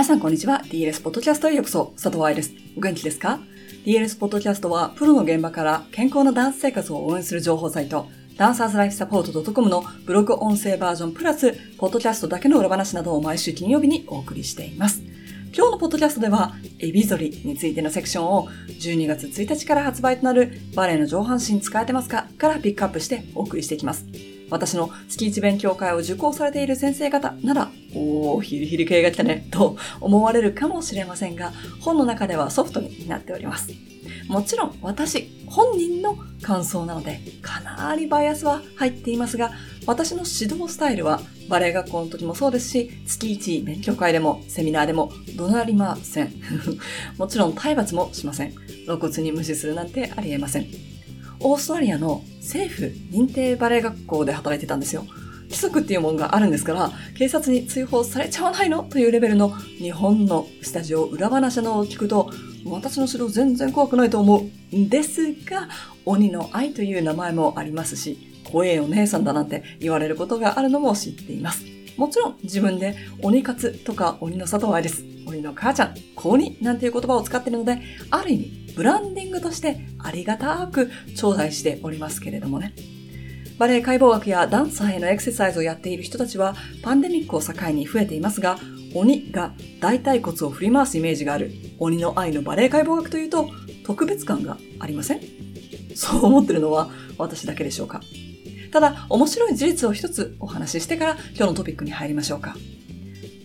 皆さんこんにちは。DLS ポッドキャストへようこそ。佐藤愛です。お元気ですか ?DLS ポッドキャストは、プロの現場から健康なダンス生活を応援する情報サイト、ダンサーズライフサポート .com のブログ音声バージョンプラス、ポッドキャストだけの裏話などを毎週金曜日にお送りしています。今日のポッドキャストでは、エビゾリについてのセクションを12月1日から発売となるバレエの上半身使えてますか？からピックアップしてお送りしていきます。私の月一勉強会を受講されている先生方なら、おー、ヒリヒリ系が来たね、と思われるかもしれませんが、本の中ではソフトになっております。もちろん私本人の感想なのでかなりバイアスは入っていますが、私の指導スタイルはバレエ学校の時もそうですし、月一勉強会でもセミナーでも怒鳴りません。もちろん体罰もしません。露骨に無視するなんてありえません。オーストラリアの政府認定バレエ学校で働いてたんですよ。規則っていうものがあるんですから、警察に追放されちゃわないのというレベルの日本のスタジオ裏話のを聞くと、私の指導全然怖くないと思うんですが、鬼の愛という名前もありますし、怖えお姉さんだなんて言われることがあるのも知っています。もちろん自分で鬼活とか鬼の里愛です。鬼の母ちゃん、子鬼なんていう言葉を使っているので、ある意味ブランディングとしてありがたく頂戴しておりますけれどもね。バレエ解剖学やダンサーへのエクササイズをやっている人たちはパンデミックを境に増えていますが、鬼が大腿骨を振り回すイメージがある鬼の愛のバレエ解剖学というと特別感がありません？そう思ってるのは私だけでしょうか？ただ、面白い事実を一つお話ししてから今日のトピックに入りましょうか。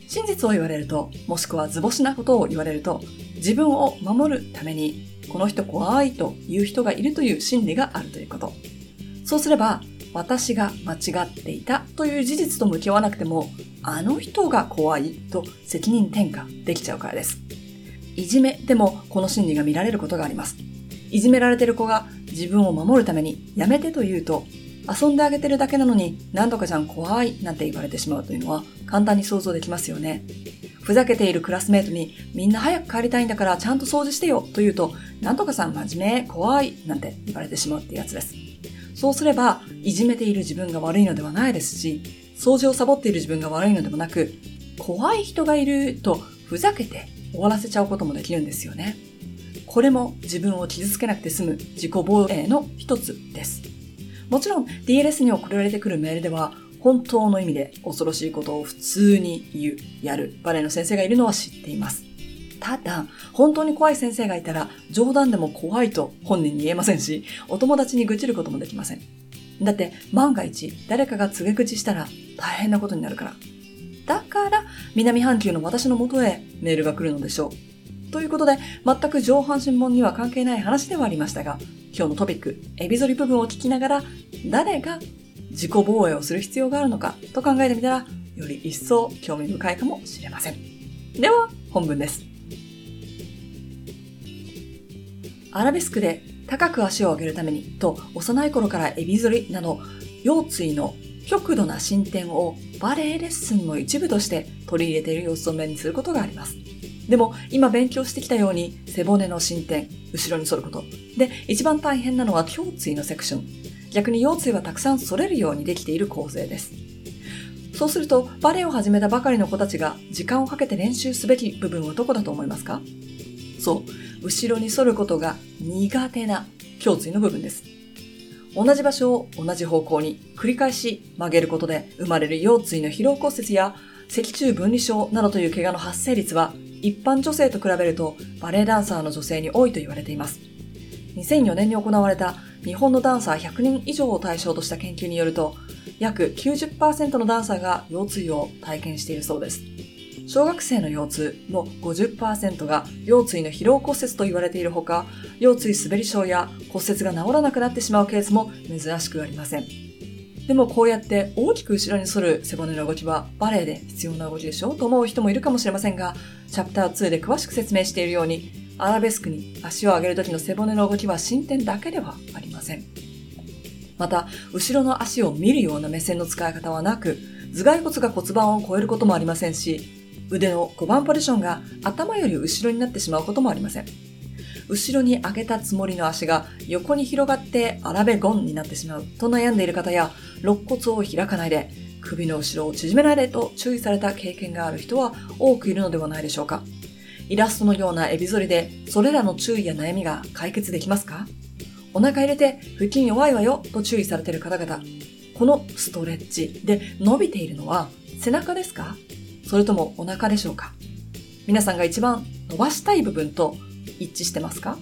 真実を言われると、もしくは図星なことを言われると、自分を守るために、この人怖いという人がいるという心理があるということ。そうすれば、私が間違っていたという事実と向き合わなくても、あの人が怖いと責任転嫁できちゃうからです。いじめでもこの心理が見られることがあります。いじめられてる子が自分を守るためにやめてと言うと、遊んであげてるだけなのに何とかじゃん怖いなんて言われてしまうというのは簡単に想像できますよね。ふざけているクラスメートにみんな早く帰りたいんだからちゃんと掃除してよと言うと、なんとかさん真面目、怖いなんて言われてしまうってやつです。そうすれば、いじめている自分が悪いのではないですし、掃除をサボっている自分が悪いのでもなく、怖い人がいるとふざけて終わらせちゃうこともできるんですよね。これも自分を傷つけなくて済む自己防衛の一つです。もちろん DLS に送られてくるメールでは本当の意味で恐ろしいことを普通に言う、やるバレエの先生がいるのは知っています。ただ、本当に怖い先生がいたら、冗談でも怖いと本人に言えませんし、お友達に愚痴ることもできません。だって、万が一、誰かが告げ口したら大変なことになるから。だから、南半球の私の元へメールが来るのでしょう。ということで、全く上半身門には関係ない話ではありましたが、今日のトピック、エビゾリ部分を聞きながら、誰が自己防衛をする必要があるのかと考えてみたら、より一層興味深いかもしれません。では、本文です。アラベスクで高く足を上げるためにと幼い頃からエビ反りなど腰椎の極度な進展をバレエレッスンの一部として取り入れている様子を目にすることがあります。でも今勉強してきたように背骨の進展、後ろに反ること。で、一番大変なのは胸椎のセクション。逆に腰椎はたくさん反れるようにできている構成です。そうすると、バレエを始めたばかりの子たちが時間をかけて練習すべき部分はどこだと思いますか？そう、後ろに反ることが苦手な胸椎の部分です。同じ場所を同じ方向に繰り返し曲げることで生まれる腰椎の疲労骨折や脊柱分離症などという怪我の発生率は一般女性と比べるとバレエダンサーの女性に多いと言われています。2004年に行われた日本のダンサー100人以上を対象とした研究によると約90%のダンサーが腰椎を体験しているそうです。小学生の腰痛の50%が腰椎の疲労骨折と言われているほか、腰椎滑り症や骨折が治らなくなってしまうケースも珍しくありません。でもこうやって大きく後ろに反る背骨の動きはバレエで必要な動きでしょと思う人もいるかもしれませんが、チャプター2で詳しく説明しているように、アラベスクに足を上げる時の背骨の動きは進展だけではありません。また、後ろの足を見るような目線の使い方はなく、頭蓋骨が骨盤を超えることもありませんし、腕の5番ポジションが頭より後ろになってしまうこともありません。後ろに上げたつもりの足が横に広がってアラベゴンになってしまうと悩んでいる方や、肋骨を開かないで首の後ろを縮められと注意された経験がある人は多くいるのではないでしょうか。イラストのようなエビ反りで、それらの注意や悩みが解決できますか？お腹入れて腹筋弱いわよと注意されている方々。このストレッチで伸びているのは背中ですか？それともお腹でしょうか？皆さんが一番伸ばしたい部分と一致してますか？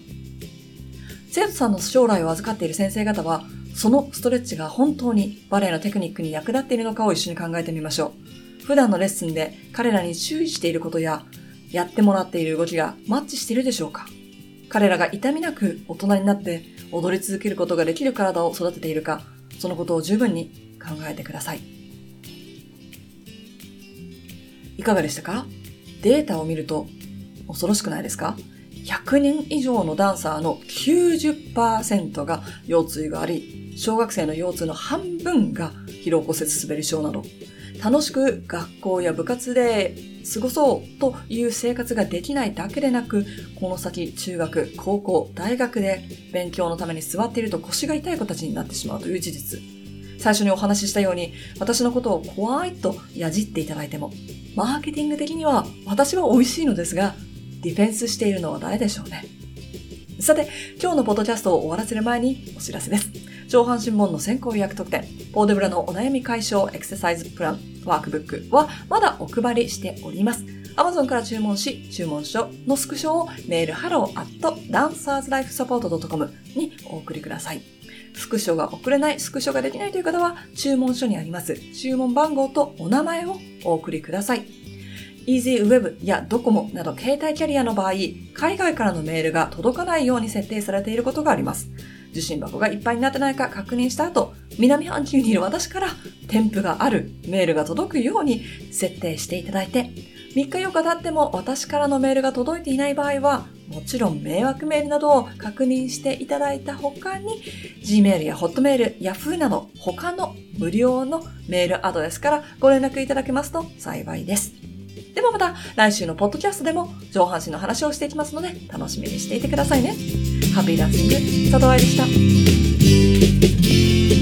生徒さんの将来を預かっている先生方は、そのストレッチが本当にバレエのテクニックに役立っているのかを一緒に考えてみましょう。普段のレッスンで彼らに注意していることや、やってもらっている動きがマッチしているでしょうか？彼らが痛みなく大人になって踊り続けることができる体を育てているか、そのことを十分に考えてください。いかがでしたか？データを見ると恐ろしくないですか？100人以上のダンサーの90%が腰椎があり、小学生の腰痛の半分が疲労骨折滑り症など、楽しく学校や部活で過ごそうという生活ができないだけでなく、この先中学、高校、大学で勉強のために座っていると腰が痛い子たちになってしまうという事実。最初にお話ししたように、私のことを怖いとやじっていただいても、マーケティング的には私は美味しいのですが、ディフェンスしているのは誰でしょうね。さて、今日のポッドキャストを終わらせる前にお知らせです。上半身門の先行予約特典、ポーデブラのお悩み解消エクササイズプラン、ワークブックはまだお配りしております。Amazon から注文し、注文書のスクショをメール hello.dancerslifesupport.com にお送りください。スクショが送れない、スクショができないという方は、注文書にあります注文番号とお名前をお送りください。EasyWeb や Docomo など携帯キャリアの場合、海外からのメールが届かないように設定されていることがあります。受信箱がいっぱいになってないか確認した後、南半球にいる私から添付があるメールが届くように設定していただいて、3日4日経っても私からのメールが届いていない場合は、もちろん迷惑メールなどを確認していただいた他に、Gmail や Hotmail、Yahoo など他の無料のメールアドレスからご連絡いただけますと幸いです。でもまた来週のポッドキャストでも上半身の話をしていきますので楽しみにしていてくださいね。ハッピーダンシング、佐藤愛でした。